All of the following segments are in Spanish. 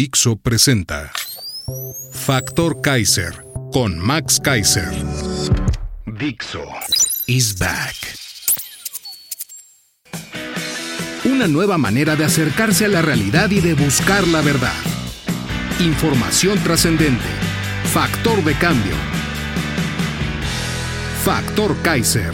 Dixo presenta Factor Kaiser con Max Kaiser. Dixo is back. Una nueva manera de acercarse a la realidad y de buscar la verdad. Información trascendente. Factor de cambio. Factor Kaiser.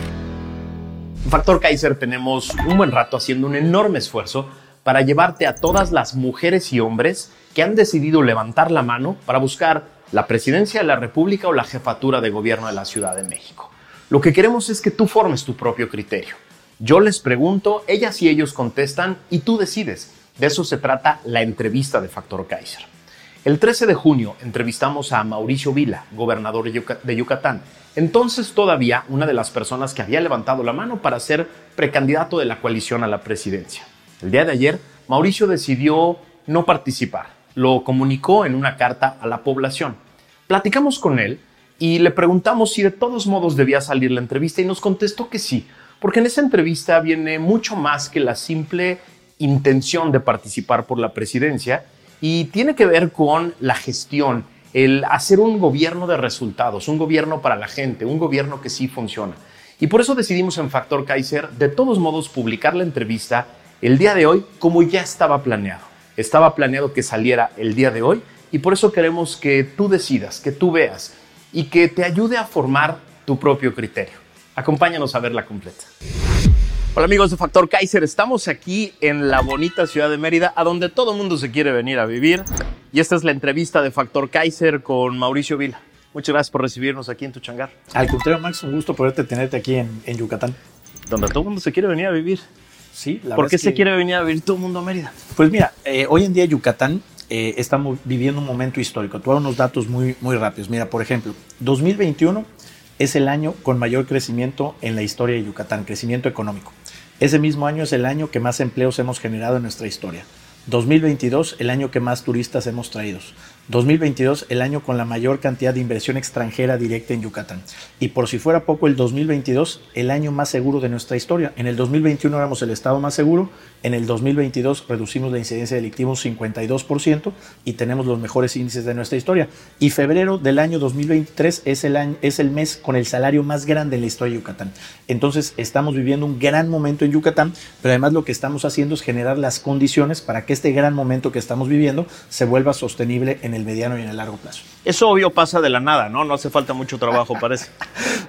Factor Kaiser tenemos un buen rato haciendo un enorme esfuerzo para llevarte a todas las mujeres y hombres que han decidido levantar la mano para buscar la presidencia de la República o la jefatura de gobierno de la Ciudad de México. Lo que queremos es que tú formes tu propio criterio. Yo les pregunto, ellas y ellos contestan y tú decides. De eso se trata la entrevista de Factor Kaiser. El 13 de junio entrevistamos a Mauricio Vila, gobernador de Yucatán, entonces todavía una de las personas que había levantado la mano para ser precandidato de la coalición a la presidencia. El día de ayer, Mauricio decidió no participar. Lo comunicó en una carta a la población. Platicamos con él y le preguntamos si de todos modos debía salir la entrevista y nos contestó que sí, porque en esa entrevista viene mucho más que la simple intención de participar por la presidencia y tiene que ver con la gestión, el hacer un gobierno de resultados, un gobierno para la gente, un gobierno que sí funciona. Y por eso decidimos en Factor Kaiser de todos modos publicar la entrevista el día de hoy como ya estaba planeado. Estaba planeado que saliera el día de hoy y por eso queremos que tú decidas, que tú veas y que te ayude a formar tu propio criterio. Acompáñanos a verla completa. Hola amigos de Factor Kaiser, estamos aquí en la bonita ciudad de Mérida, a donde todo el mundo se quiere venir a vivir. Y esta es la entrevista de Factor Kaiser con Mauricio Vila. Muchas gracias por recibirnos aquí en tu changar. Al contrario, Max, un gusto poderte tenerte aquí en, en Yucatán. Donde todo el mundo se quiere venir a vivir. Sí, la ¿Por qué se quiere venir a vivir todo el mundo a Mérida? Pues mira, eh, hoy en día Yucatán eh, estamos viviendo un momento histórico. A unos datos muy, muy rápidos. Mira, por ejemplo, 2021 es el año con mayor crecimiento en la historia de Yucatán, crecimiento económico. Ese mismo año es el año que más empleos hemos generado en nuestra historia. 2022, el año que más turistas hemos traído. 2022, el año con la mayor cantidad de inversión extranjera directa en Yucatán. Y por si fuera poco, el 2022, el año más seguro de nuestra historia. En el 2021 éramos el estado más seguro, en el 2022 reducimos la incidencia delictiva un 52% y tenemos los mejores índices de nuestra historia. Y febrero del año 2023 es el, es el mes con el salario más grande en la historia de Yucatán. Entonces estamos viviendo un gran momento en Yucatán, pero además lo que estamos haciendo es generar las condiciones para que este gran momento que estamos viviendo se vuelva sostenible en el mediano y en el largo plazo. Eso obvio pasa de la nada, ¿no? No hace falta mucho trabajo, parece.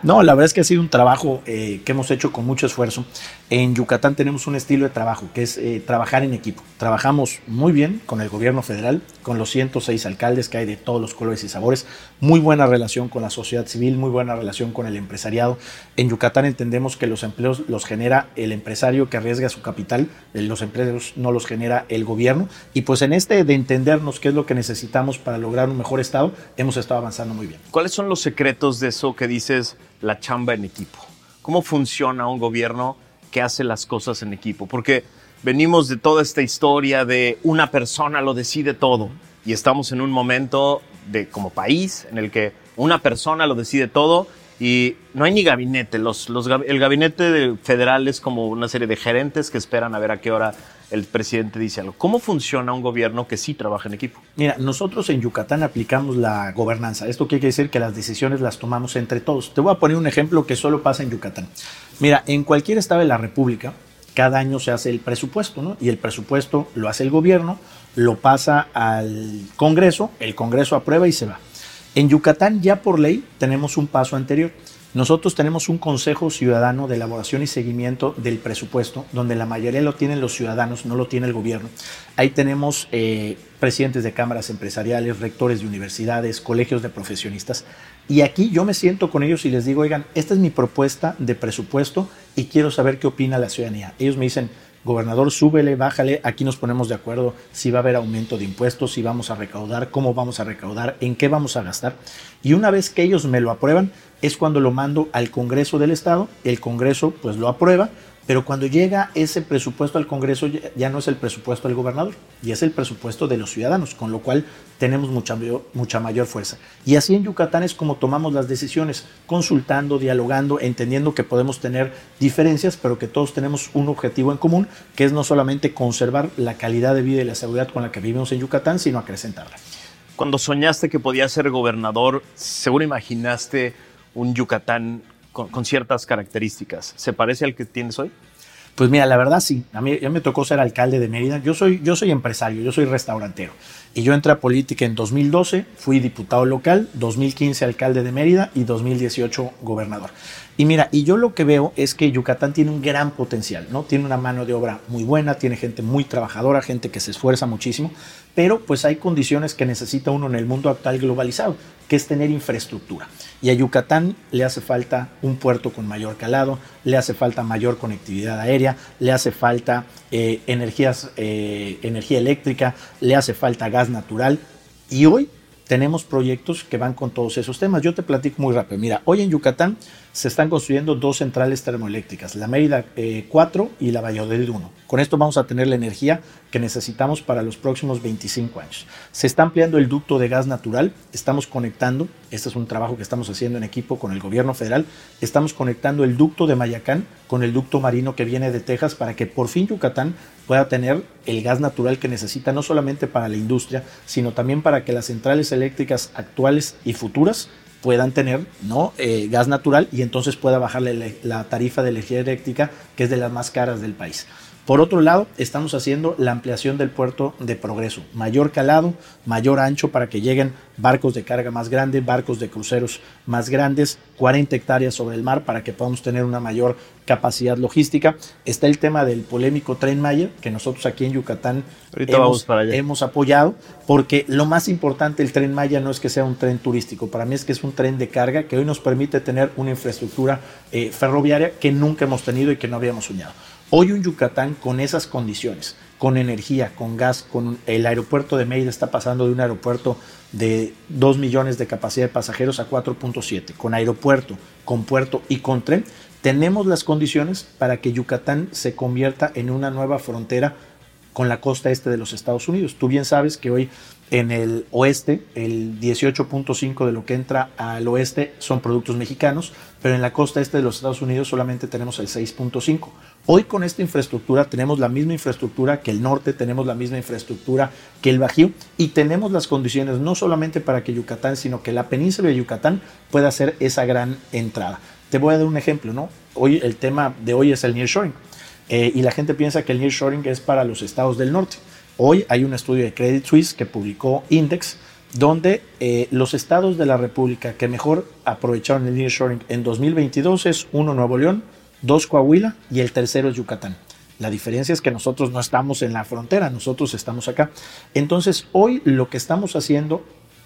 no, la verdad es que ha sido un trabajo eh, que hemos hecho con mucho esfuerzo. En Yucatán tenemos un estilo de trabajo que es eh, trabajar en equipo. Trabajamos muy bien con el gobierno federal, con los 106 alcaldes que hay de todos los colores y sabores, muy buena relación con la sociedad civil, muy buena relación con el empresariado. En Yucatán entendemos que los empleos los genera el empresario que arriesga su capital, eh, los empleos no los genera el gobierno. Y pues en este de entendernos qué es lo que necesitamos para lograr un mejor estado, hemos estado avanzando muy bien. ¿Cuáles son los secretos de eso que dices la chamba en equipo? ¿Cómo funciona un gobierno que hace las cosas en equipo? Porque venimos de toda esta historia de una persona lo decide todo y estamos en un momento de como país en el que una persona lo decide todo y no hay ni gabinete. Los, el gabinete federal es como una serie de gerentes que esperan a ver a qué hora el presidente dice algo. ¿Cómo funciona un gobierno que sí trabaja en equipo? Mira, nosotros en Yucatán aplicamos la gobernanza. Esto quiere decir que las decisiones las tomamos entre todos. Te voy a poner un ejemplo que solo pasa en Yucatán. Mira, en cualquier estado de la República, cada año se hace el presupuesto, ¿no? Y el presupuesto lo hace el gobierno, lo pasa al Congreso, el Congreso aprueba y se va. En Yucatán ya por ley tenemos un paso anterior. Nosotros tenemos un Consejo Ciudadano de Elaboración y Seguimiento del Presupuesto, donde la mayoría lo tienen los ciudadanos, no lo tiene el gobierno. Ahí tenemos eh, presidentes de cámaras empresariales, rectores de universidades, colegios de profesionistas. Y aquí yo me siento con ellos y les digo, oigan, esta es mi propuesta de presupuesto y quiero saber qué opina la ciudadanía. Ellos me dicen, gobernador, súbele, bájale, aquí nos ponemos de acuerdo si va a haber aumento de impuestos, si vamos a recaudar, cómo vamos a recaudar, en qué vamos a gastar. Y una vez que ellos me lo aprueban, es cuando lo mando al Congreso del Estado, el Congreso pues lo aprueba, pero cuando llega ese presupuesto al Congreso ya no es el presupuesto del gobernador, y es el presupuesto de los ciudadanos, con lo cual tenemos mucha, mayor fuerza. Y así en Yucatán es como tomamos las decisiones, consultando, dialogando, entendiendo que podemos tener diferencias, pero que todos tenemos un objetivo en común, que es no solamente conservar la calidad de vida y la seguridad con la que vivimos en Yucatán, sino acrecentarla. Cuando soñaste que podías ser gobernador, seguro imaginaste un Yucatán con, ciertas características. ¿Se parece al que tienes hoy? Pues mira, la verdad sí. A mí ya me tocó ser alcalde de Mérida. Yo soy, yo soy empresario, yo soy restaurantero. Y yo entré a política en 2012, fui diputado local, 2015 alcalde de Mérida y 2018 gobernador. Y mira, y yo lo que veo es que Yucatán tiene un gran potencial, ¿no? Tiene una mano de obra muy buena, tiene gente muy trabajadora, gente que se esfuerza muchísimo, pero pues hay condiciones que necesita uno en el mundo actual globalizado, que es tener infraestructura. Y a Yucatán le hace falta un puerto con mayor calado, le hace falta mayor conectividad aérea, le hace falta eh, energías, eh, energía eléctrica, le hace falta gas natural. Y hoy tenemos proyectos que van con todos esos temas. Yo te platico muy rápido. Mira, hoy en Yucatán se están construyendo dos centrales termoeléctricas, la Mérida 4 eh, y la Valladolid 1. Con esto vamos a tener la energía que necesitamos para los próximos 25 años. Se está ampliando el ducto de gas natural, estamos conectando, este es un trabajo que estamos haciendo en equipo con el gobierno federal, estamos conectando el ducto de Mayacán con el ducto marino que viene de Texas para que por fin Yucatán pueda tener el gas natural que necesita no solamente para la industria, sino también para que las centrales eléctricas actuales y futuras puedan tener. Eh, gas natural y entonces pueda bajarle la tarifa de energía eléctrica, que es de las más caras del país. Por otro lado, estamos haciendo la ampliación del puerto de Progreso, mayor calado, mayor ancho para que lleguen barcos de carga más grandes, barcos de cruceros más grandes, 40 hectáreas sobre el mar para que podamos tener una mayor capacidad logística. Está el tema del polémico tren Maya, que nosotros aquí en Yucatán hemos, hemos, apoyado, porque lo más importante del tren Maya no es que sea un tren turístico, para mí es que es un tren de carga que hoy nos permite tener una infraestructura eh, ferroviaria que nunca hemos tenido y que no habíamos soñado. Hoy un Yucatán con esas condiciones, con energía, con gas, con el aeropuerto de Mérida está pasando de un aeropuerto de 2 millones de capacidad de pasajeros a 4.7, con aeropuerto, con puerto y con tren, tenemos las condiciones para que Yucatán se convierta en una nueva frontera con la costa este de los Estados Unidos. Tú bien sabes que hoy en el oeste, el 18.5 de lo que entra al oeste son productos mexicanos, pero en la costa este de los Estados Unidos solamente tenemos el 6.5. Hoy con esta infraestructura tenemos la misma infraestructura que el norte, tenemos la misma infraestructura que el Bajío y tenemos las condiciones no solamente para que Yucatán, sino que la península de Yucatán pueda ser esa gran entrada. Te voy a dar un ejemplo, ¿no? Hoy el tema de hoy es el nearshoring eh, y la gente piensa que el nearshoring es para los estados del norte. Hoy hay un estudio de Credit Suisse que publicó Index donde eh, los estados de la República que mejor aprovecharon el nearshoring en 2022 es uno Nuevo León, dos Coahuila y el tercero es Yucatán. La diferencia es que nosotros no estamos en la frontera, nosotros estamos acá. Entonces, hoy lo que estamos haciendo,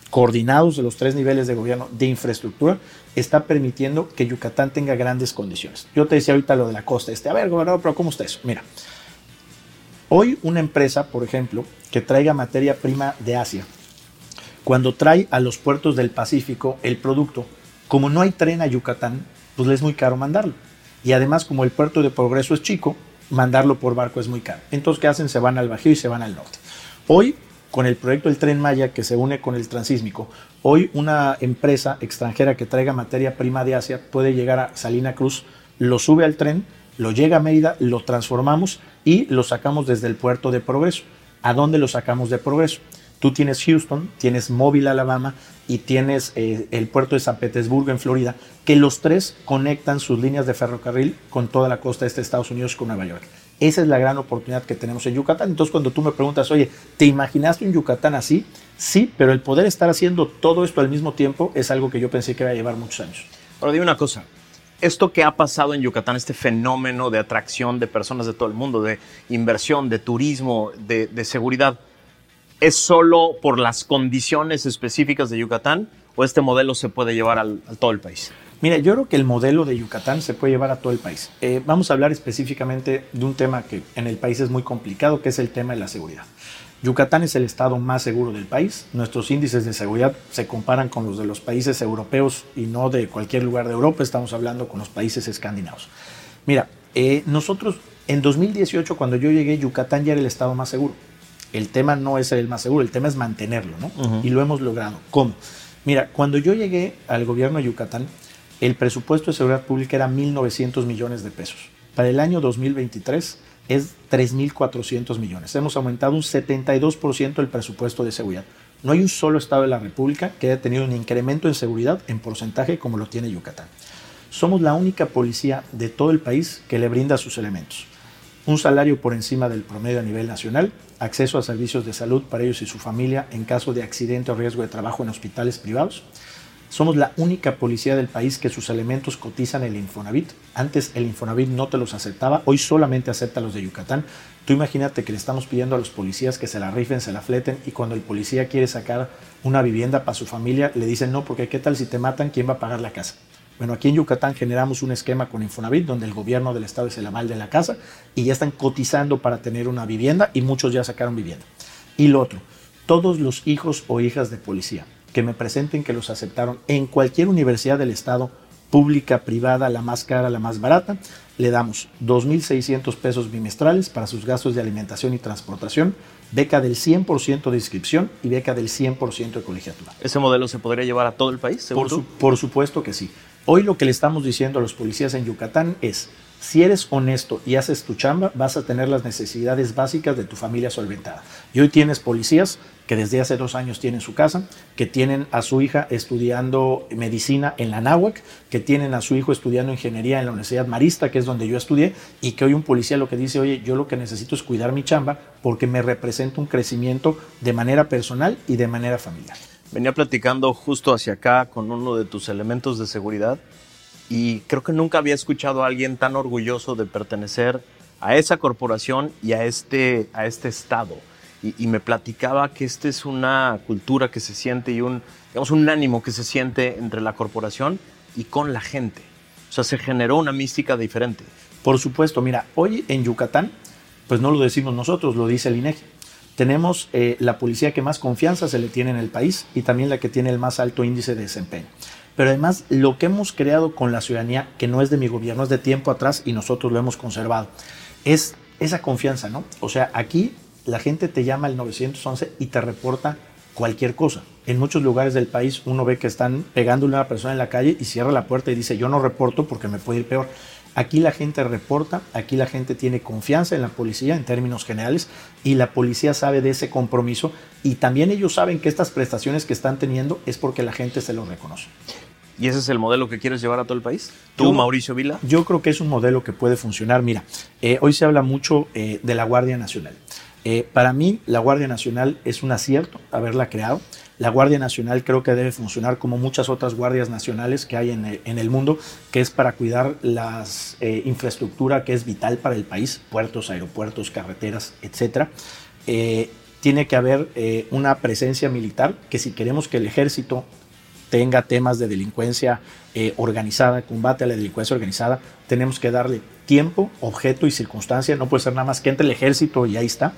coordinados de los tres niveles de gobierno de infraestructura, está permitiendo que Yucatán tenga grandes condiciones. Yo te decía ahorita lo de la costa este. A ver, gobernador, pero ¿cómo está eso? Mira, hoy una empresa, por ejemplo, que traiga materia prima de Asia, cuando trae a los puertos del Pacífico el producto, como no hay tren a Yucatán, pues le es muy caro mandarlo y además como el puerto de Progreso es chico, mandarlo por barco es muy caro. Entonces, ¿qué hacen? Se van al Bajío y se van al norte. Hoy, con el proyecto del Tren Maya que se une con el Transísmico, hoy una empresa extranjera que traiga materia prima de Asia puede llegar a Salina Cruz, lo sube al tren, lo llega a Mérida, lo transformamos y lo sacamos desde el puerto de Progreso. ¿A dónde lo sacamos de Progreso? Tú tienes Houston, tienes Mobile, Alabama y tienes eh, el puerto de San Petersburgo en Florida, que los tres conectan sus líneas de ferrocarril con toda la costa este de Estados Unidos con Nueva York. Esa es la gran oportunidad que tenemos en Yucatán. Entonces, cuando tú me preguntas, oye, ¿te imaginaste un Yucatán así? Sí, pero el poder estar haciendo todo esto al mismo tiempo es algo que yo pensé que iba a llevar muchos años. Ahora, dime una cosa. Esto que ha pasado en Yucatán, este fenómeno de atracción de personas de todo el mundo, de inversión, de turismo, de, de seguridad, ¿Es solo por las condiciones específicas de Yucatán o este modelo se puede llevar al, a todo el país? Mira, yo creo que el modelo de Yucatán se puede llevar a todo el país. Eh, vamos a hablar específicamente de un tema que en el país es muy complicado, que es el tema de la seguridad. Yucatán es el estado más seguro del país. Nuestros índices de seguridad se comparan con los de los países europeos y no de cualquier lugar de Europa. Estamos hablando con los países escandinavos. Mira, eh, nosotros en 2018, cuando yo llegué, Yucatán ya era el estado más seguro. El tema no es el más seguro, el tema es mantenerlo, ¿no? Y lo hemos logrado. ¿Cómo? Mira, cuando yo llegué al gobierno de Yucatán, el presupuesto de seguridad pública era 1.900 millones de pesos. Para el año 2023 es 3.400 millones. Hemos aumentado un 72% el presupuesto de seguridad. No hay un solo estado de la República que haya tenido un incremento en seguridad en porcentaje como lo tiene Yucatán. Somos la única policía de todo el país que le brinda sus elementos. Un salario por encima del promedio a nivel nacional, acceso a servicios de salud para ellos y su familia en caso de accidente o riesgo de trabajo en hospitales privados, somos la única policía del país que sus elementos cotizan el Infonavit. Antes el Infonavit no te los aceptaba, hoy solamente acepta los de Yucatán. Tú imagínate que le estamos pidiendo a los policías que se la rifen, se la fleten y cuando el policía quiere sacar una vivienda para su familia, le dicen no, porque qué tal si te matan, ¿quién va a pagar la casa? Bueno, aquí en Yucatán generamos un esquema con Infonavit donde el gobierno del estado es el aval de la casa y ya están cotizando para tener una vivienda y muchos ya sacaron vivienda. Y lo otro, todos los hijos o hijas de policía que me presenten que los aceptaron en cualquier universidad del Estado, pública, privada, la más cara, la más barata, le damos 2.600 pesos bimestrales para sus gastos de alimentación y transportación, beca del 100% de inscripción y beca del 100% de colegiatura. ¿Ese modelo se podría llevar a todo el país? Por, por supuesto que sí. Hoy lo que le estamos diciendo a los policías en Yucatán es, si eres honesto y haces tu chamba, vas a tener las necesidades básicas de tu familia solventada. Y hoy tienes policías que desde hace dos años tienen su casa, que tienen a su hija estudiando medicina en la náhuac, que tienen a su hijo estudiando ingeniería en la Universidad Marista, que es donde yo estudié, y que hoy un policía lo que dice, oye, yo lo que necesito es cuidar mi chamba porque me representa un crecimiento de manera personal y de manera familiar. Venía platicando justo hacia acá con uno de tus elementos de seguridad y creo que nunca había escuchado a alguien tan orgulloso de pertenecer a esa corporación y a este, a este estado. Y, me platicaba que esta es una cultura que se siente y un, digamos, un ánimo que se siente entre la corporación y con la gente. O sea, se generó una mística diferente. Por supuesto, mira, hoy en Yucatán, pues no lo decimos nosotros, lo dice el INEGI. Tenemos eh, la policía que más confianza se le tiene en el país y también la que tiene el más alto índice de desempeño. Pero además lo que hemos creado con la ciudadanía, que no es de mi gobierno, es de tiempo atrás y nosotros lo hemos conservado, es esa confianza, ¿no? O sea, aquí la gente te llama al 911 y te reporta cualquier cosa. En muchos lugares del país uno ve que están pegándole a una persona en la calle y cierra la puerta y dice yo no reporto porque me puede ir peor. Aquí la gente reporta, aquí la gente tiene confianza en la policía en términos generales y la policía sabe de ese compromiso y también ellos saben que estas prestaciones que están teniendo es porque la gente se lo reconoce. ¿Y ese es el modelo que quieres llevar a todo el país? ¿Tú, Mauricio Vila? Yo creo que es un modelo que puede funcionar. Mira, eh, hoy se habla mucho eh, de la Guardia Nacional. Eh, para mí, la Guardia Nacional es un acierto haberla creado. La Guardia Nacional creo que debe funcionar como muchas otras guardias nacionales que hay en el, mundo, que es para cuidar la eh, infraestructura que es vital para el país, puertos, aeropuertos, carreteras, etc. Eh, tiene que haber una presencia militar que si queremos que el ejército tenga temas de delincuencia organizada, combate a la delincuencia organizada, tenemos que darle tiempo, objeto y circunstancia, no puede ser nada más que entre el ejército y ahí está.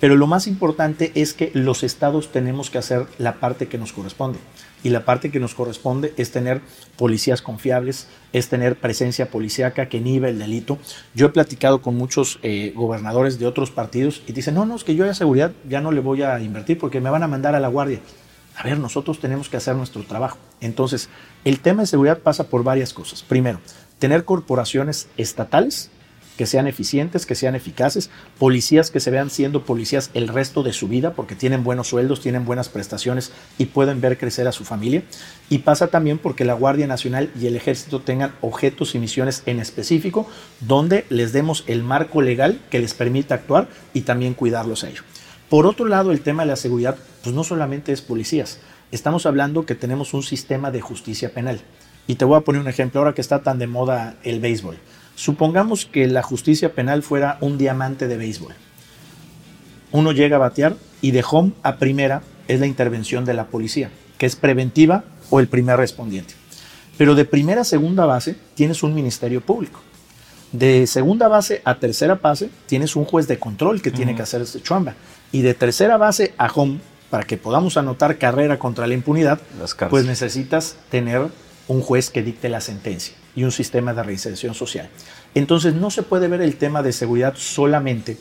Pero lo más importante es que los estados tenemos que hacer la parte que nos corresponde. Y la parte que nos corresponde es tener policías confiables, es tener presencia policíaca que inhibe el delito. Yo he platicado con muchos eh, gobernadores de otros partidos y dicen, no, no, es que yo a seguridad ya no le voy a invertir porque me van a mandar a la guardia. A ver, nosotros tenemos que hacer nuestro trabajo. Entonces, el tema de seguridad pasa por varias cosas. Primero, tener corporaciones estatales que sean eficientes, que sean eficaces, policías que se vean siendo policías el resto de su vida porque tienen buenos sueldos, tienen buenas prestaciones y pueden ver crecer a su familia. Y pasa también porque la Guardia Nacional y el Ejército tengan objetos y misiones en específico donde les demos el marco legal que les permita actuar y también cuidarlos a ellos. Por otro lado, el tema de la seguridad, pues no solamente es policías, estamos hablando que tenemos un sistema de justicia penal. Y te voy a poner un ejemplo, ahora que está tan de moda el béisbol. Supongamos que la justicia penal fuera un diamante de béisbol. Uno llega a batear y de home a primera es la intervención de la policía, que es preventiva o el primer respondiente. Pero de primera a segunda base tienes un ministerio público. De segunda base a tercera base tienes un juez de control que tiene que hacer este chamba. Y de tercera base a home, para que podamos anotar carrera contra la impunidad, pues necesitas tener un juez que dicte la sentencia y un sistema de reinserción social. Entonces no se puede ver el tema de seguridad solamente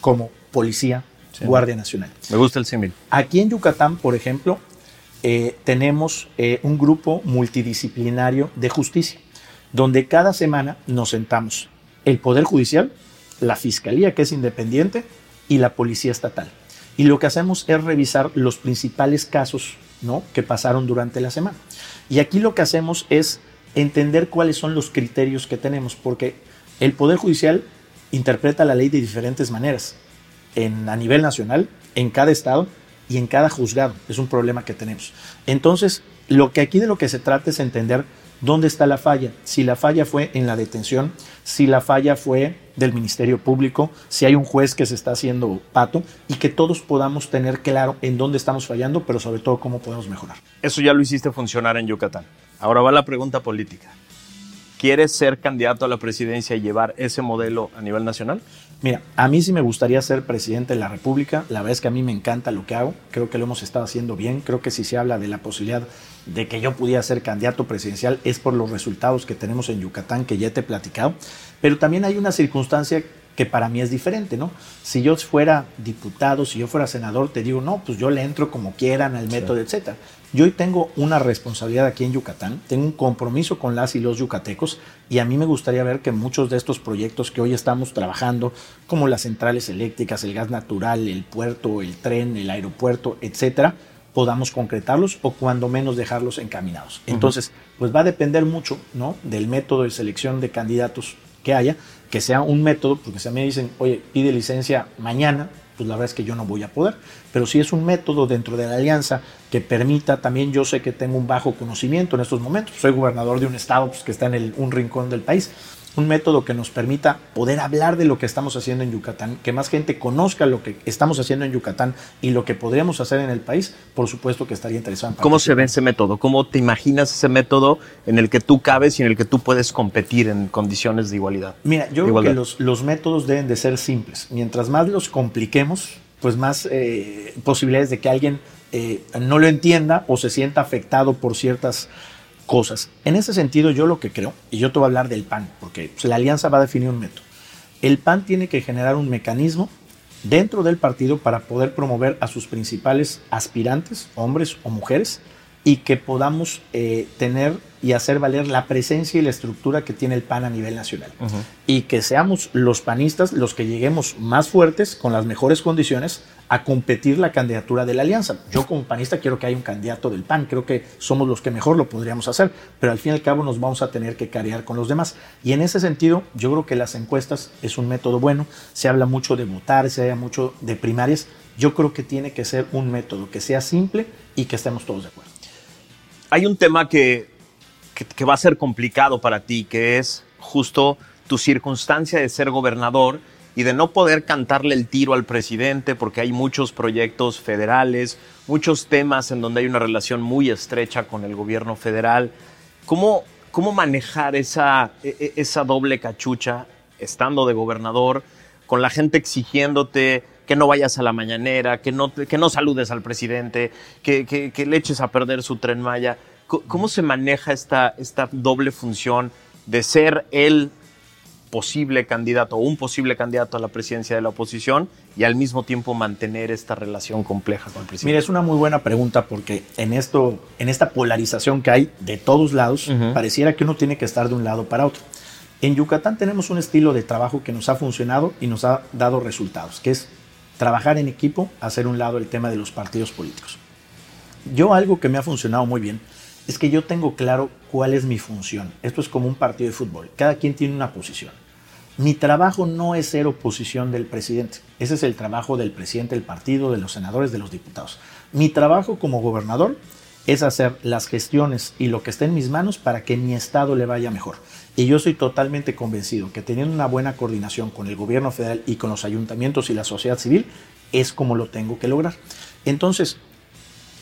como policía, Guardia Nacional. Me gusta el símil. Aquí en Yucatán, por ejemplo, eh, tenemos eh, un grupo multidisciplinario de justicia, donde cada semana nos sentamos el Poder Judicial, la Fiscalía, que es independiente, y la Policía Estatal. Y lo que hacemos es revisar los principales casos ¿no? que pasaron durante la semana. Y aquí lo que hacemos es entender cuáles son los criterios que tenemos, porque el Poder Judicial interpreta la ley de diferentes maneras, en, a nivel nacional, en cada estado y en cada juzgado. Es un problema que tenemos. Entonces, lo que aquí de lo que se trata es entender dónde está la falla. Si la falla fue en la detención, si la falla fue del Ministerio Público, si hay un juez que se está haciendo pato y que todos podamos tener claro en dónde estamos fallando, pero sobre todo cómo podemos mejorar. Eso ya lo hiciste funcionar en Yucatán. Ahora va la pregunta política. ¿Quieres ser candidato a la presidencia y llevar ese modelo a nivel nacional? Mira, a mí sí me gustaría ser presidente de la República. La verdad es que a mí me encanta lo que hago. Creo que lo hemos estado haciendo bien. Creo que si se habla de la posibilidad de que yo pudiera ser candidato presidencial es por los resultados que tenemos en Yucatán, que ya te he platicado. Pero también hay una circunstancia que para mí es diferente, ¿no? Si yo fuera diputado, si yo fuera senador, te digo, no, pues yo le entro como quieran al método, etcétera. Yo hoy tengo una responsabilidad aquí en Yucatán, tengo un compromiso con las y los yucatecos y a mí me gustaría ver que muchos de estos proyectos que hoy estamos trabajando, como las centrales eléctricas, el gas natural, el puerto, el tren, el aeropuerto, etcétera, podamos concretarlos o cuando menos dejarlos encaminados. Entonces, pues va a depender mucho, ¿no? Del método de selección de candidatos que haya, que sea un método, porque si a mí me dicen, oye, pide licencia mañana, pues la verdad es que yo no voy a poder. Pero si es un método dentro de la alianza que permita, también yo sé que tengo un bajo conocimiento en estos momentos, soy gobernador de un estado pues, que está en un rincón del país, un método que nos permita poder hablar de lo que estamos haciendo en Yucatán, que más gente conozca lo que estamos haciendo en Yucatán y lo que podríamos hacer en el país, por supuesto que estaría interesante. ¿Cómo se ve ese método? ¿Cómo te imaginas ese método en el que tú cabes y en el que tú puedes competir en condiciones de igualdad? Mira, yo creo que los, los, métodos deben de ser simples. Mientras más los compliquemos, pues más eh, posibilidades de que alguien eh, no lo entienda o se sienta afectado por ciertas cosas. En ese sentido, yo lo que creo, y yo te voy a hablar del PAN, porque pues, la alianza va a definir un método. El PAN tiene que generar un mecanismo dentro del partido para poder promover a sus principales aspirantes, hombres o mujeres, y que podamos eh, tener y hacer valer la presencia y la estructura que tiene el PAN a nivel nacional. Y que seamos los panistas los que lleguemos más fuertes, con las mejores condiciones, a competir la candidatura de la alianza. Yo como panista quiero que haya un candidato del PAN, creo que somos los que mejor lo podríamos hacer, pero al fin y al cabo nos vamos a tener que carear con los demás. Y en ese sentido, yo creo que las encuestas es un método bueno, se habla mucho de votar, se habla mucho de primarias, yo creo que tiene que ser un método que sea simple y que estemos todos de acuerdo. Hay un tema que, que, va a ser complicado para ti, que es justo tu circunstancia de ser gobernador y de no poder cantarle el tiro al presidente porque hay muchos proyectos federales, muchos temas en donde hay una relación muy estrecha con el gobierno federal. ¿Cómo, cómo manejar esa, e, e, esa doble cachucha estando de gobernador, con la gente exigiéndote que no vayas a la mañanera, que no, que no saludes al presidente, que, que, le eches a perder su tren Maya? ¿Cómo se maneja esta, esta doble función de ser el posible candidato o un posible candidato a la presidencia de la oposición y al mismo tiempo mantener esta relación compleja con el presidente? Mira, es una muy buena pregunta porque en esto, en esta polarización que hay de todos lados, pareciera que uno tiene que estar de un lado para otro. En Yucatán tenemos un estilo de trabajo que nos ha funcionado y nos ha dado resultados, que es trabajar en equipo, hacer un lado el tema de los partidos políticos. Yo algo que me ha funcionado muy bien es que yo tengo claro cuál es mi función. Esto es como un partido de fútbol. Cada quien tiene una posición. Mi trabajo no es ser oposición del presidente. Ese es el trabajo del presidente del partido, de los senadores, de los diputados. Mi trabajo como gobernador es hacer las gestiones y lo que está en mis manos para que mi estado le vaya mejor. Y yo soy totalmente convencido que teniendo una buena coordinación con el gobierno federal y con los ayuntamientos y la sociedad civil, es como lo tengo que lograr. Entonces,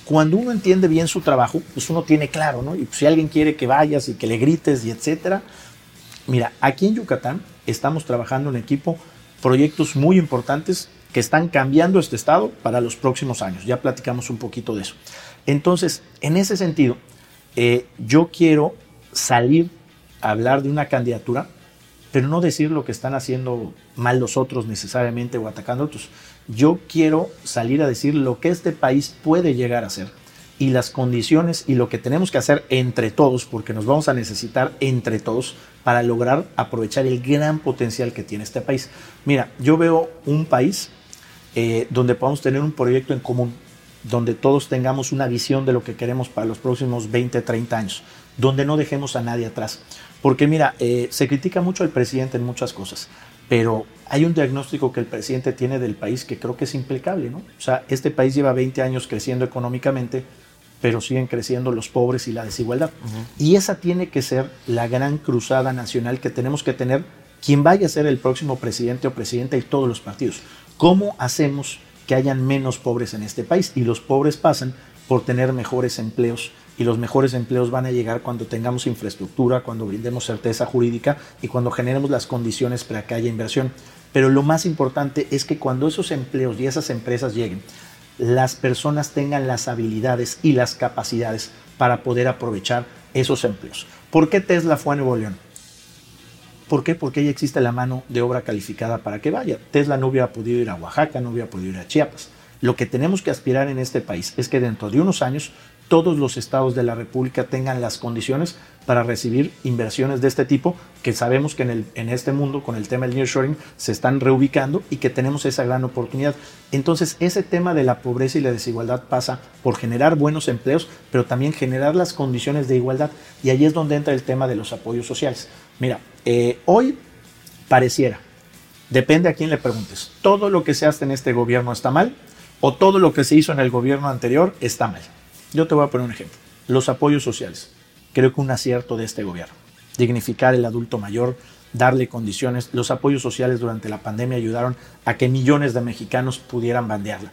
cuando uno entiende bien su trabajo, pues uno tiene claro, ¿no? Y pues si alguien quiere que vayas y que le grites y etcétera. Mira, aquí en Yucatán estamos trabajando en equipo proyectos muy importantes que están cambiando este estado para los próximos años. Ya platicamos un poquito de eso. Entonces, en ese sentido, eh, yo quiero salir a hablar de una candidatura, pero no decir lo que están haciendo mal los otros necesariamente o atacando a otros. Yo quiero salir a decir lo que este país puede llegar a ser y las condiciones y lo que tenemos que hacer entre todos, porque nos vamos a necesitar entre todos para lograr aprovechar el gran potencial que tiene este país. Mira, yo veo un país eh, donde podamos tener un proyecto en común, donde todos tengamos una visión de lo que queremos para los próximos 20, 30 años, donde no dejemos a nadie atrás. Porque mira, eh, se critica mucho al presidente en muchas cosas, pero hay un diagnóstico que el presidente tiene del país que creo que es impecable, ¿no? O sea, este país lleva 20 años creciendo económicamente, pero siguen creciendo los pobres y la desigualdad. Y esa tiene que ser la gran cruzada nacional que tenemos que tener quien vaya a ser el próximo presidente o presidenta y todos los partidos. ¿Cómo hacemos que hayan menos pobres en este país? Y los pobres pasan por tener mejores empleos y los mejores empleos van a llegar cuando tengamos infraestructura, cuando brindemos certeza jurídica y cuando generemos las condiciones para que haya inversión. Pero lo más importante es que cuando esos empleos y esas empresas lleguen, las personas tengan las habilidades y las capacidades para poder aprovechar esos empleos. ¿Por qué Tesla fue a Nuevo León? ¿Por qué? Porque ahí existe la mano de obra calificada para que vaya. Tesla no hubiera podido ir a Oaxaca, no hubiera podido ir a Chiapas. Lo que tenemos que aspirar en este país es que dentro de unos años todos los estados de la República tengan las condiciones para recibir inversiones de este tipo, que sabemos que en, este mundo, con el tema del nearshoring, se están reubicando y que tenemos esa gran oportunidad. Entonces, ese tema de la pobreza y la desigualdad pasa por generar buenos empleos, pero también generar las condiciones de igualdad. Y ahí es donde entra el tema de los apoyos sociales. Mira, eh, hoy pareciera, depende a quién le preguntes, todo lo que se hace en este gobierno está mal o todo lo que se hizo en el gobierno anterior está mal. Yo te voy a poner un ejemplo. Los apoyos sociales. Creo que un acierto de este gobierno. Dignificar el adulto mayor, darle condiciones. Los apoyos sociales durante la pandemia ayudaron a que millones de mexicanos pudieran bandearla.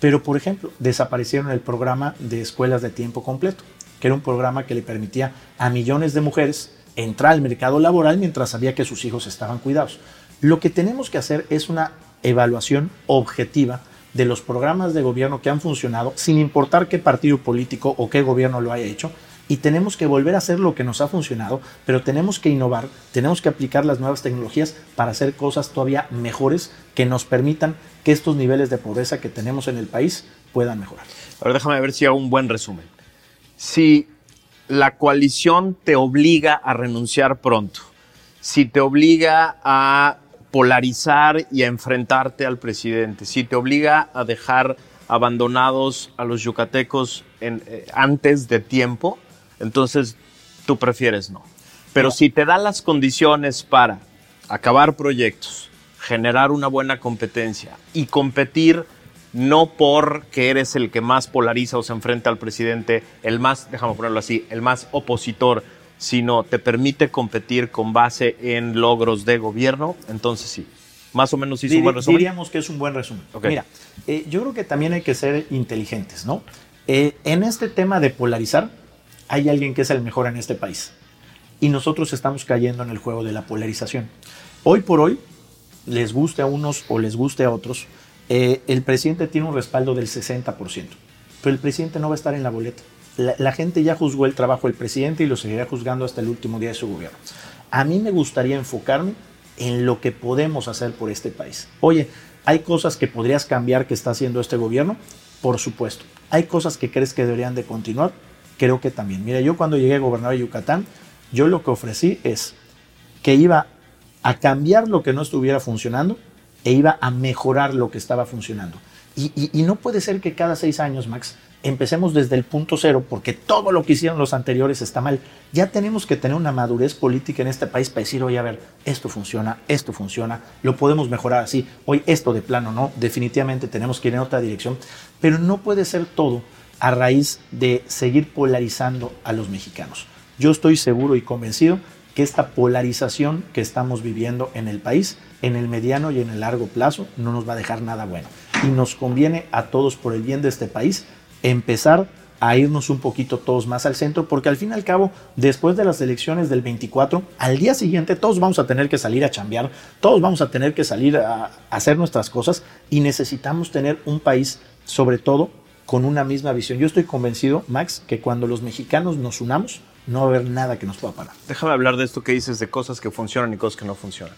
Pero, por ejemplo, desaparecieron el programa de escuelas de tiempo completo, que era un programa que le permitía a millones de mujeres entrar al mercado laboral mientras sabía que sus hijos estaban cuidados. Lo que tenemos que hacer es una evaluación objetiva de los programas de gobierno que han funcionado, sin importar qué partido político o qué gobierno lo haya hecho, y tenemos que volver a hacer lo que nos ha funcionado, pero tenemos que innovar, tenemos que aplicar las nuevas tecnologías para hacer cosas todavía mejores que nos permitan que estos niveles de pobreza que tenemos en el país puedan mejorar. Ahora déjame ver si hago un buen resumen. Si la coalición te obliga a renunciar pronto, si te obliga a polarizar y a enfrentarte al presidente, si te obliga a dejar abandonados a los yucatecos en, eh, antes de tiempo, entonces tú prefieres no. Pero si te da las condiciones para acabar proyectos, generar una buena competencia y competir no porque eres el que más polariza o se enfrenta al presidente, el más, déjame ponerlo así, el más opositor, sino te permite competir con base en logros de gobierno, entonces sí. Más o menos hizo un buen resumen. Diríamos que es un buen resumen. Mira, eh, yo creo que también hay que ser inteligentes, ¿no? Eh, en este tema de polarizar, hay alguien que es el mejor en este país. Y nosotros estamos cayendo en el juego de la polarización. Hoy por hoy, les guste a unos o les guste a otros, eh, el presidente tiene un respaldo del 60%, pero el presidente no va a estar en la boleta la, gente ya juzgó el trabajo del presidente y lo seguirá juzgando hasta el último día de su gobierno. A mí me gustaría enfocarme en lo que podemos hacer por este país. Oye, ¿hay cosas que podrías cambiar que está haciendo este gobierno? Por supuesto. ¿Hay cosas que crees que deberían de continuar? Creo que también. Mira, yo cuando llegué a gobernar Yucatán, yo lo que ofrecí es que iba a cambiar lo que no estuviera funcionando e iba a mejorar lo que estaba funcionando. y no puede ser que cada seis años, Max, empecemos desde el punto cero, porque todo lo que hicieron los anteriores está mal. Ya tenemos que tener una madurez política en este país para decir, oye, a ver, esto funciona, esto funciona, lo podemos mejorar así. Hoy esto de plano, no, definitivamente tenemos que ir en otra dirección, pero no puede ser todo a raíz de seguir polarizando a los mexicanos. Yo estoy seguro y convencido que esta polarización que estamos viviendo en el país, en el mediano y en el largo plazo, no nos va a dejar nada bueno. Y nos conviene a todos por el bien de este país empezar a irnos un poquito todos más al centro, porque al fin y al cabo, después de las elecciones del 24, al día siguiente todos vamos a tener que salir a chambear, todos vamos a tener que salir a, hacer nuestras cosas y necesitamos tener un país, sobre todo, con una misma visión. Yo estoy convencido, Max, que cuando los mexicanos nos unamos, no va a haber nada que nos pueda parar. Déjame hablar de esto que dices de cosas que funcionan y cosas que no funcionan.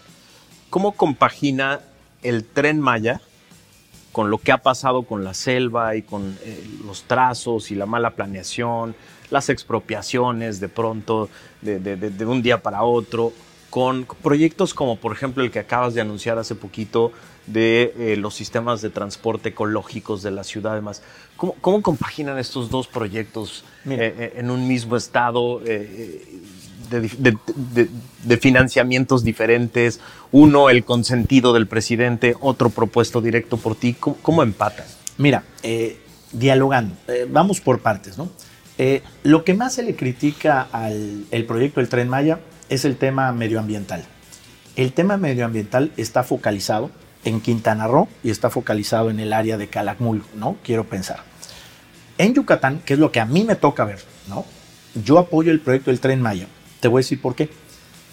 ¿Cómo compagina el tren Maya con lo que ha pasado con la selva y con eh, los trazos y la mala planeación, las expropiaciones de pronto, de, un día para otro, con proyectos como por ejemplo el que acabas de anunciar hace poquito de eh, los sistemas de transporte ecológicos de la ciudad. Además, ¿cómo, cómo compaginan estos dos proyectos eh, en un mismo estado? De, financiamientos diferentes, uno el consentido del presidente, otro propuesto directo por ti. ¿Cómo, empatas? Mira, eh, dialogando, eh, vamos por partes, ¿no? Eh, lo que más se le critica al el proyecto del Tren Maya es el tema medioambiental. El tema medioambiental está focalizado en Quintana Roo y está focalizado en el área de Calakmul, ¿no? Quiero pensar. En Yucatán, que es lo que a mí me toca ver, ¿no? Yo apoyo el proyecto del Tren Maya te voy a decir por qué.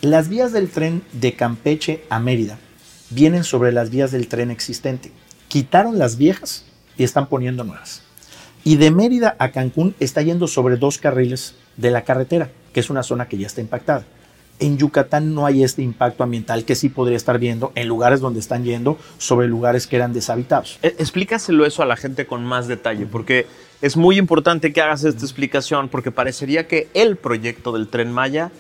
Las vías del tren de Campeche a Mérida vienen sobre las vías del tren existente. Quitaron las viejas y están poniendo nuevas. Y de Mérida a Cancún está yendo sobre dos carriles de la carretera, que es una zona que ya está impactada. En Yucatán no hay este impacto ambiental que sí podría estar viendo en lugares donde están yendo sobre lugares que eran deshabitados. E, explícaselo eso a la gente con más detalle, porque es muy importante que hagas esta explicación, porque parecería que el proyecto del tren Maya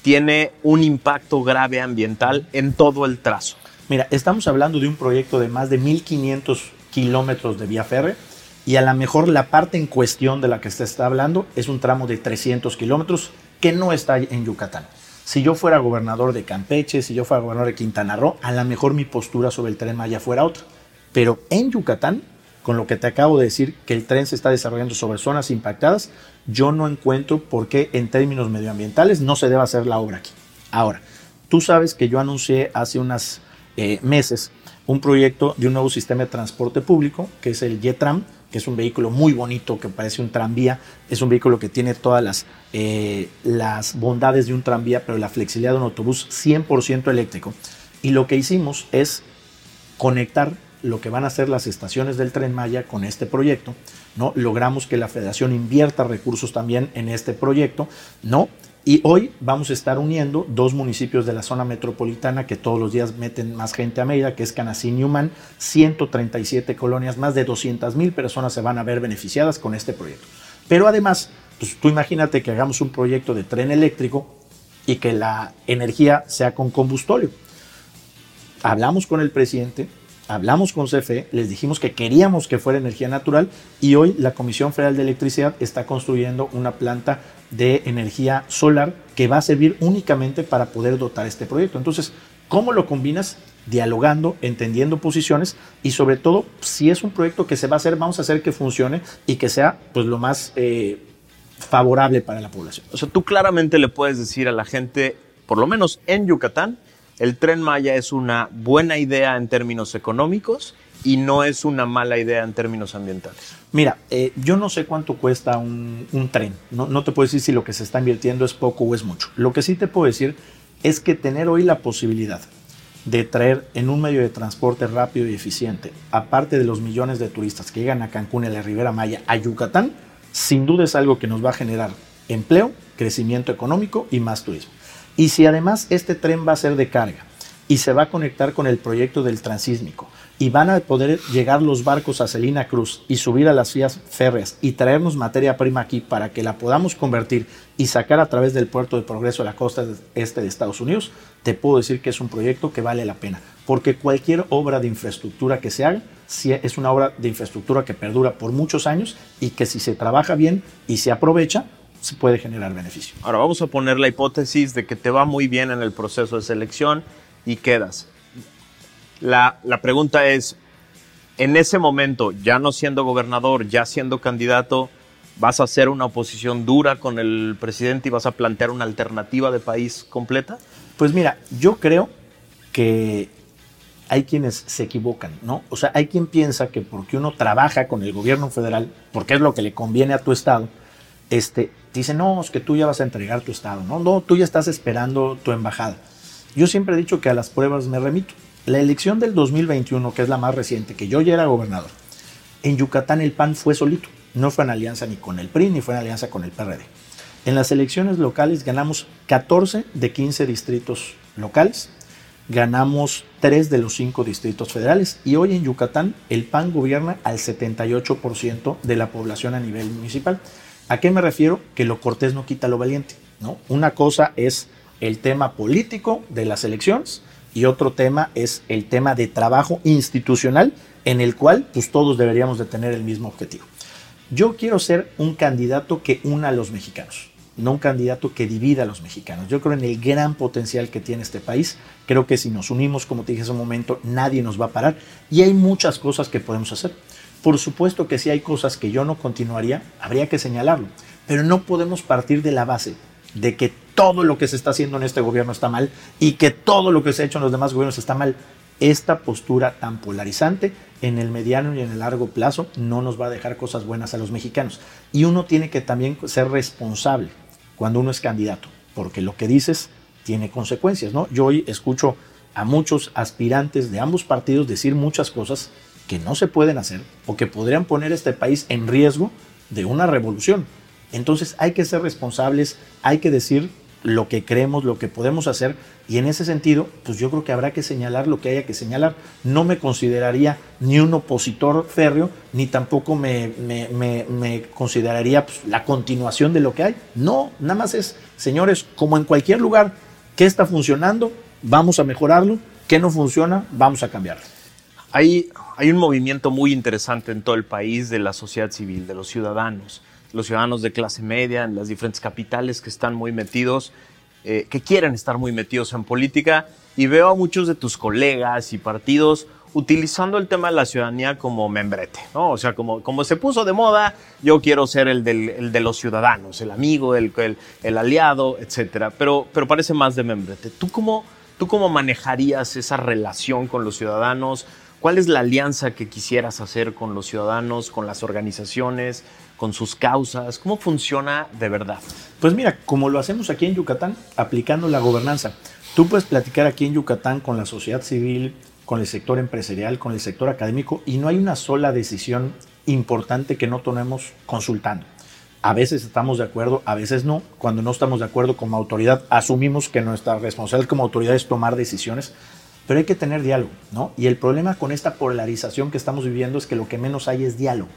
tiene un impacto grave ambiental en todo el trazo. Mira, estamos hablando de un proyecto de más de 1.500 kilómetros de vía férrea y a lo mejor la parte en cuestión de la que se está hablando es un tramo de 300 kilómetros que no está en Yucatán. Si yo fuera gobernador de Campeche, si yo fuera gobernador de Quintana Roo, a lo mejor mi postura sobre el tren Maya fuera otra. Pero en Yucatán, con lo que te acabo de decir, que el tren se está desarrollando sobre zonas impactadas, yo no encuentro por qué en términos medioambientales no se debe hacer la obra aquí. Ahora, tú sabes que yo anuncié hace unos eh, meses un proyecto de un nuevo sistema de transporte público, que es el YETRAM, que es un vehículo muy bonito, que parece un tranvía, es un vehículo que tiene todas las, eh, las bondades de un tranvía, pero la flexibilidad de un autobús 100% eléctrico. Y lo que hicimos es conectar lo que van a ser las estaciones del tren Maya con este proyecto, ¿no? Logramos que la federación invierta recursos también en este proyecto, ¿no? Y hoy vamos a estar uniendo dos municipios de la zona metropolitana que todos los días meten más gente a Mérida, que es Canacín y Humán, 137 colonias, más de 200 mil personas se van a ver beneficiadas con este proyecto. Pero además, pues tú imagínate que hagamos un proyecto de tren eléctrico y que la energía sea con combustorio. Hablamos con el presidente, hablamos con CFE, les dijimos que queríamos que fuera energía natural y hoy la Comisión Federal de Electricidad está construyendo una planta de energía solar que va a servir únicamente para poder dotar este proyecto. Entonces, ¿cómo lo combinas? Dialogando, entendiendo posiciones y sobre todo, si es un proyecto que se va a hacer, vamos a hacer que funcione y que sea pues lo más eh, favorable para la población. O sea, tú claramente le puedes decir a la gente, por lo menos en Yucatán, el tren Maya es una buena idea en términos económicos y no es una mala idea en términos ambientales. Mira, eh, yo no sé cuánto cuesta un, tren. No, te puedo decir si lo que se está invirtiendo es poco o es mucho. Lo que sí te puedo decir es que tener hoy la posibilidad de traer en un medio de transporte rápido y eficiente, aparte de los millones de turistas que llegan a Cancún a la Ribera Maya, a Yucatán, sin duda es algo que nos va a generar empleo, crecimiento económico y más turismo. Y si además este tren va a ser de carga y se va a conectar con el proyecto del transísmico y van a poder llegar los barcos a Celina Cruz y subir a las vías férreas y traernos materia prima aquí para que la podamos convertir y sacar a través del puerto de progreso a la costa este de Estados Unidos, te puedo decir que es un proyecto que vale la pena. Porque cualquier obra de infraestructura que se haga, es una obra de infraestructura que perdura por muchos años y que si se trabaja bien y se aprovecha, se puede generar beneficio. Ahora vamos a poner la hipótesis de que te va muy bien en el proceso de selección y quedas. La, la pregunta es, en ese momento, ya no siendo gobernador, ya siendo candidato, ¿vas a hacer una oposición dura con el presidente y vas a plantear una alternativa de país completa? Pues mira, yo creo que hay quienes se equivocan, ¿no? O sea, hay quien piensa que porque uno trabaja con el gobierno federal, porque es lo que le conviene a tu estado, este, dice, no, es que tú ya vas a entregar tu estado, no, no, tú ya estás esperando tu embajada. Yo siempre he dicho que a las pruebas me remito. La elección del 2021, que es la más reciente, que yo ya era gobernador, en Yucatán el PAN fue solito, no fue en alianza ni con el PRI ni fue en alianza con el PRD. En las elecciones locales ganamos 14 de 15 distritos locales, ganamos 3 de los 5 distritos federales y hoy en Yucatán el PAN gobierna al 78% de la población a nivel municipal. ¿A qué me refiero? Que lo cortés no quita lo valiente. ¿no? Una cosa es el tema político de las elecciones y otro tema es el tema de trabajo institucional en el cual pues todos deberíamos de tener el mismo objetivo. Yo quiero ser un candidato que una a los mexicanos, no un candidato que divida a los mexicanos. Yo creo en el gran potencial que tiene este país. Creo que si nos unimos, como te dije hace un momento, nadie nos va a parar y hay muchas cosas que podemos hacer. Por supuesto que si hay cosas que yo no continuaría, habría que señalarlo, pero no podemos partir de la base de que todo lo que se está haciendo en este gobierno está mal y que todo lo que se ha hecho en los demás gobiernos está mal. Esta postura tan polarizante en el mediano y en el largo plazo no nos va a dejar cosas buenas a los mexicanos. Y uno tiene que también ser responsable cuando uno es candidato, porque lo que dices tiene consecuencias, ¿no? Yo hoy escucho a muchos aspirantes de ambos partidos decir muchas cosas que no se pueden hacer o que podrían poner este país en riesgo de una revolución. Entonces hay que ser responsables, hay que decir lo que creemos, lo que podemos hacer y en ese sentido, pues yo creo que habrá que señalar lo que haya que señalar. No me consideraría ni un opositor férreo, ni tampoco me, me, consideraría pues, la continuación de lo que hay. No, nada más es, señores, como en cualquier lugar, ¿qué está funcionando? Vamos a mejorarlo. ¿Qué no funciona? Vamos a cambiarlo. Hay, hay un movimiento muy interesante en todo el país de la sociedad civil, de los ciudadanos los ciudadanos de clase media en las diferentes capitales que están muy metidos, eh, que quieren estar muy metidos en política y veo a muchos de tus colegas y partidos utilizando el tema de la ciudadanía como membrete, ¿no? O sea, como, como se puso de moda, yo quiero ser el, del, de los ciudadanos, el amigo, el, el, el, aliado, etcétera, pero, pero parece más de membrete. ¿Tú cómo, ¿Tú cómo manejarías esa relación con los ciudadanos? ¿Cuál es la alianza que quisieras hacer con los ciudadanos, con las organizaciones, con sus causas? ¿Cómo funciona de verdad? Pues mira, como lo hacemos aquí en Yucatán, aplicando la gobernanza. Tú puedes platicar aquí en Yucatán con la sociedad civil, con el sector empresarial, con el sector académico, y no hay una sola decisión importante que no tomemos consultando. A veces estamos de acuerdo, a veces no. Cuando no estamos de acuerdo como autoridad, asumimos que nuestra responsabilidad como autoridad es tomar decisiones, pero hay que tener diálogo, ¿no? Y el problema con esta polarización que estamos viviendo es que lo que menos hay es diálogo.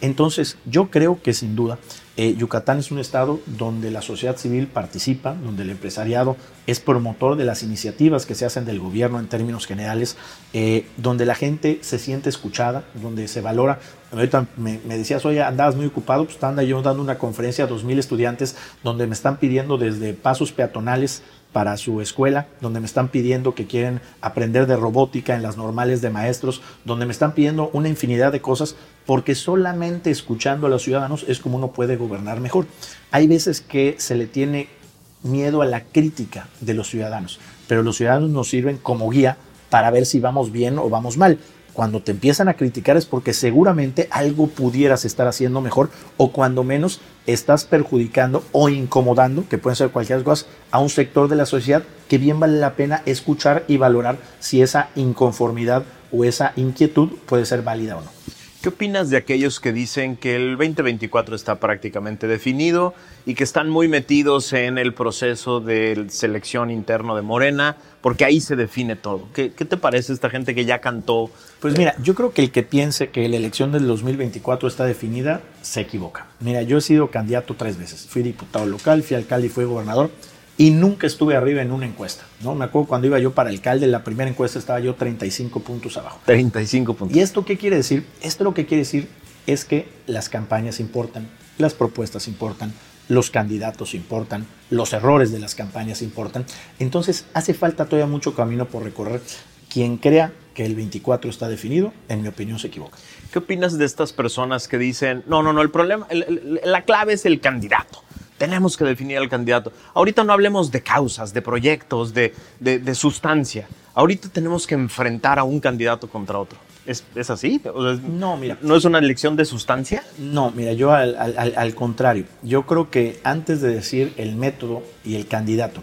Entonces, yo creo que sin duda eh, Yucatán es un estado donde la sociedad civil participa, donde el empresariado es promotor de las iniciativas que se hacen del gobierno en términos generales, eh, donde la gente se siente escuchada, donde se valora. Ahorita me, decías, oye, andabas muy ocupado, pues anda yo dando una conferencia a 2.000 estudiantes donde me están pidiendo desde pasos peatonales para su escuela, donde me están pidiendo que quieren aprender de robótica en las normales de maestros, donde me están pidiendo una infinidad de cosas, porque solamente escuchando a los ciudadanos es como uno puede gobernar mejor. Hay veces que se le tiene miedo a la crítica de los ciudadanos, pero los ciudadanos nos sirven como guía para ver si vamos bien o vamos mal cuando te empiezan a criticar es porque seguramente algo pudieras estar haciendo mejor o cuando menos estás perjudicando o incomodando, que pueden ser cualquier cosa, a un sector de la sociedad que bien vale la pena escuchar y valorar si esa inconformidad o esa inquietud puede ser válida o no. ¿Qué opinas de aquellos que dicen que el 2024 está prácticamente definido y que están muy metidos en el proceso de selección interno de Morena? Porque ahí se define todo. ¿Qué, te parece esta gente que ya cantó? Pues mira, yo creo que el que piense que la elección del 2024 está definida se equivoca. Mira, yo he sido candidato tres veces. Fui diputado local, fui alcalde y fui gobernador y nunca estuve arriba en una encuesta. ¿no? Me acuerdo cuando iba yo para alcalde, la primera encuesta estaba yo 35 puntos abajo. 35 puntos. ¿Y esto qué quiere decir? Esto lo que quiere decir es que las campañas importan, las propuestas importan, los candidatos importan, los errores de las campañas importan. Entonces hace falta todavía mucho camino por recorrer. Quien crea que el 24 está definido, en mi opinión se equivoca. ¿Qué opinas de estas personas que dicen, no, no, no, el problema, la clave es el candidato? Tenemos que definir al candidato. Ahorita no hablemos de causas, de proyectos, de, de, sustancia. ahorita tenemos que enfrentar a un candidato contra otro. ¿Es, es así? O sea, No, mira. ¿No es una elección de sustancia? No, mira, yo al, al- al contrario, yo creo que antes de decir el método y el candidato,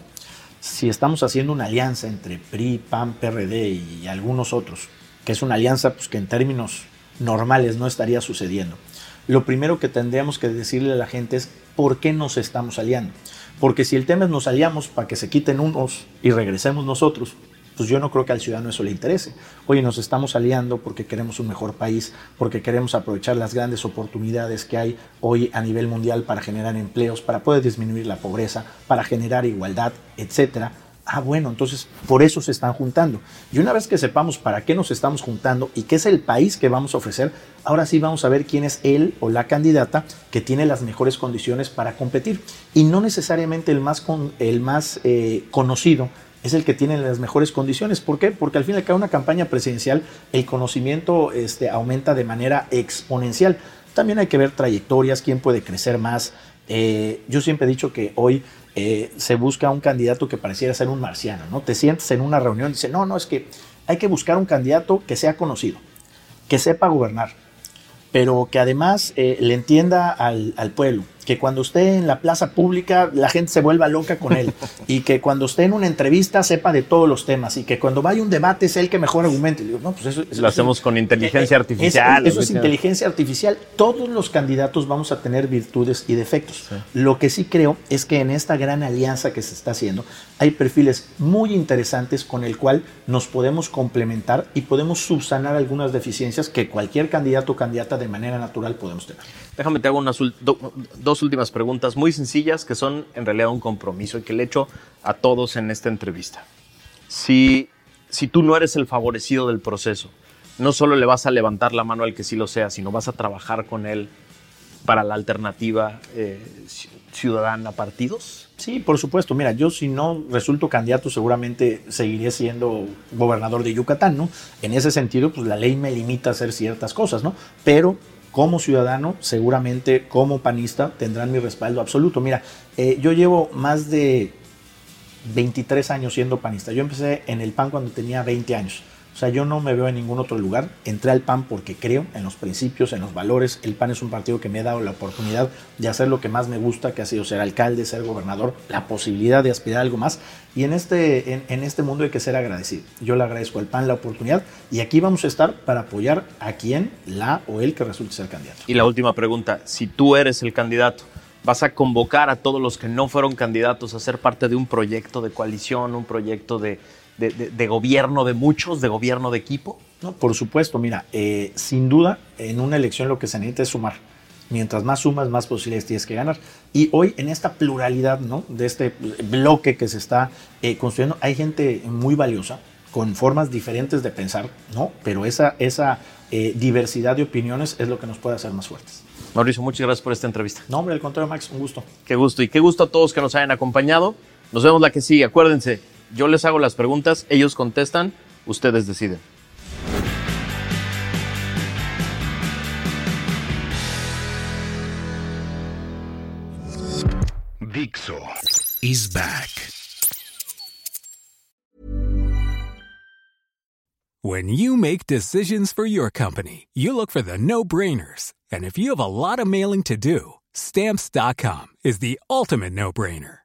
si estamos haciendo una alianza entre PRI, PAN, PRD y algunos otros, que es una alianza pues, que en términos normales no estaría sucediendo, lo primero que tendríamos que decirle a la gente es por qué nos estamos aliando. Porque si el tema es nos aliamos para que se quiten unos y regresemos nosotros, pues yo no creo que al ciudadano eso le interese. Oye, nos estamos aliando porque queremos un mejor país, porque queremos aprovechar las grandes oportunidades que hay hoy a nivel mundial para generar empleos, para poder disminuir la pobreza, para generar igualdad, etcétera. Ah, bueno, entonces por eso se están juntando. Y una vez que sepamos para qué nos estamos juntando y qué es el país que vamos a ofrecer, ahora sí vamos a ver quién es él o la candidata que tiene las mejores condiciones para competir. Y no necesariamente el más, con- el más eh, conocido es el que tiene las mejores condiciones. ¿Por qué? Porque al fin y al cabo una campaña presidencial el conocimiento este, aumenta de manera exponencial. También hay que ver trayectorias, quién puede crecer más. Eh, yo siempre he dicho que hoy eh, se busca un candidato que pareciera ser un marciano, ¿no? Te sientes en una reunión y dices, no, no, es que hay que buscar un candidato que sea conocido, que sepa gobernar, pero que además eh, le entienda al, al pueblo, que cuando esté en la plaza pública la gente se vuelva loca con él y que cuando esté en una entrevista sepa de todos los temas y que cuando vaya un debate es el que mejor argumente. Y digo, no, pues eso, eso- Lo hacemos con inteligencia eh, artificial. Eso, es inteligencia artificial. Todos los candidatos vamos a tener virtudes y defectos. Lo que sí creo es que en esta gran alianza que se está haciendo hay perfiles muy interesantes con el cual nos podemos complementar y podemos subsanar algunas deficiencias que cualquier candidato o candidata de manera natural podemos tener. Déjame te hago unas dos últimas preguntas muy sencillas que son en realidad un compromiso y que le echo a todos en esta entrevista. Si, si tú no eres el favorecido del proceso, no solo le vas a levantar la mano al que sí lo sea, sino vas a trabajar con él para la alternativa eh, ci- ciudadana partidos. Sí, por supuesto. Mira, yo si no resulto candidato, seguramente seguiré siendo gobernador de Yucatán, ¿no? En ese sentido, pues la ley me limita a hacer ciertas cosas, ¿no? Pero como ciudadano, seguramente como panista, tendrán mi respaldo absoluto. Mira, eh, yo llevo más de 23 años siendo panista. Yo empecé en el PAN cuando tenía 20 años. O sea, yo no me veo en ningún otro lugar. Entré al PAN porque creo en los principios, en los valores. El PAN es un partido que me ha dado la oportunidad de hacer lo que más me gusta, que ha sido ser alcalde, ser gobernador, la posibilidad de aspirar a algo más. Y en este, en, en este mundo hay que ser agradecido. Yo le agradezco al PAN la oportunidad y aquí vamos a estar para apoyar a quien, la o él que resulte ser candidato. Y la última pregunta, si tú eres el candidato, ¿vas a convocar a todos los que no fueron candidatos a ser parte de un proyecto de coalición, un proyecto de, de- de- de gobierno de muchos, de gobierno de equipo? No, por supuesto, mira, eh, sin duda en una elección lo que se necesita es sumar. Mientras más sumas, más posibilidades tienes que ganar. Y hoy en esta pluralidad, ¿no? De este bloque que se está eh, construyendo, hay gente muy valiosa con formas diferentes de pensar, ¿no? Pero esa, esa eh, diversidad de opiniones es lo que nos puede hacer más fuertes. Mauricio, muchas gracias por esta entrevista. No, hombre, al contrario, Max, un gusto. Qué gusto y qué gusto a todos que nos hayan acompañado. Nos vemos la que sigue. Acuérdense, yo les hago las preguntas, ellos contestan, ustedes deciden. Dixo is back. When you make decisions for your company, you look for the no brainers. And if you have a lot of mailing to do, stamps.com is the ultimate no brainer.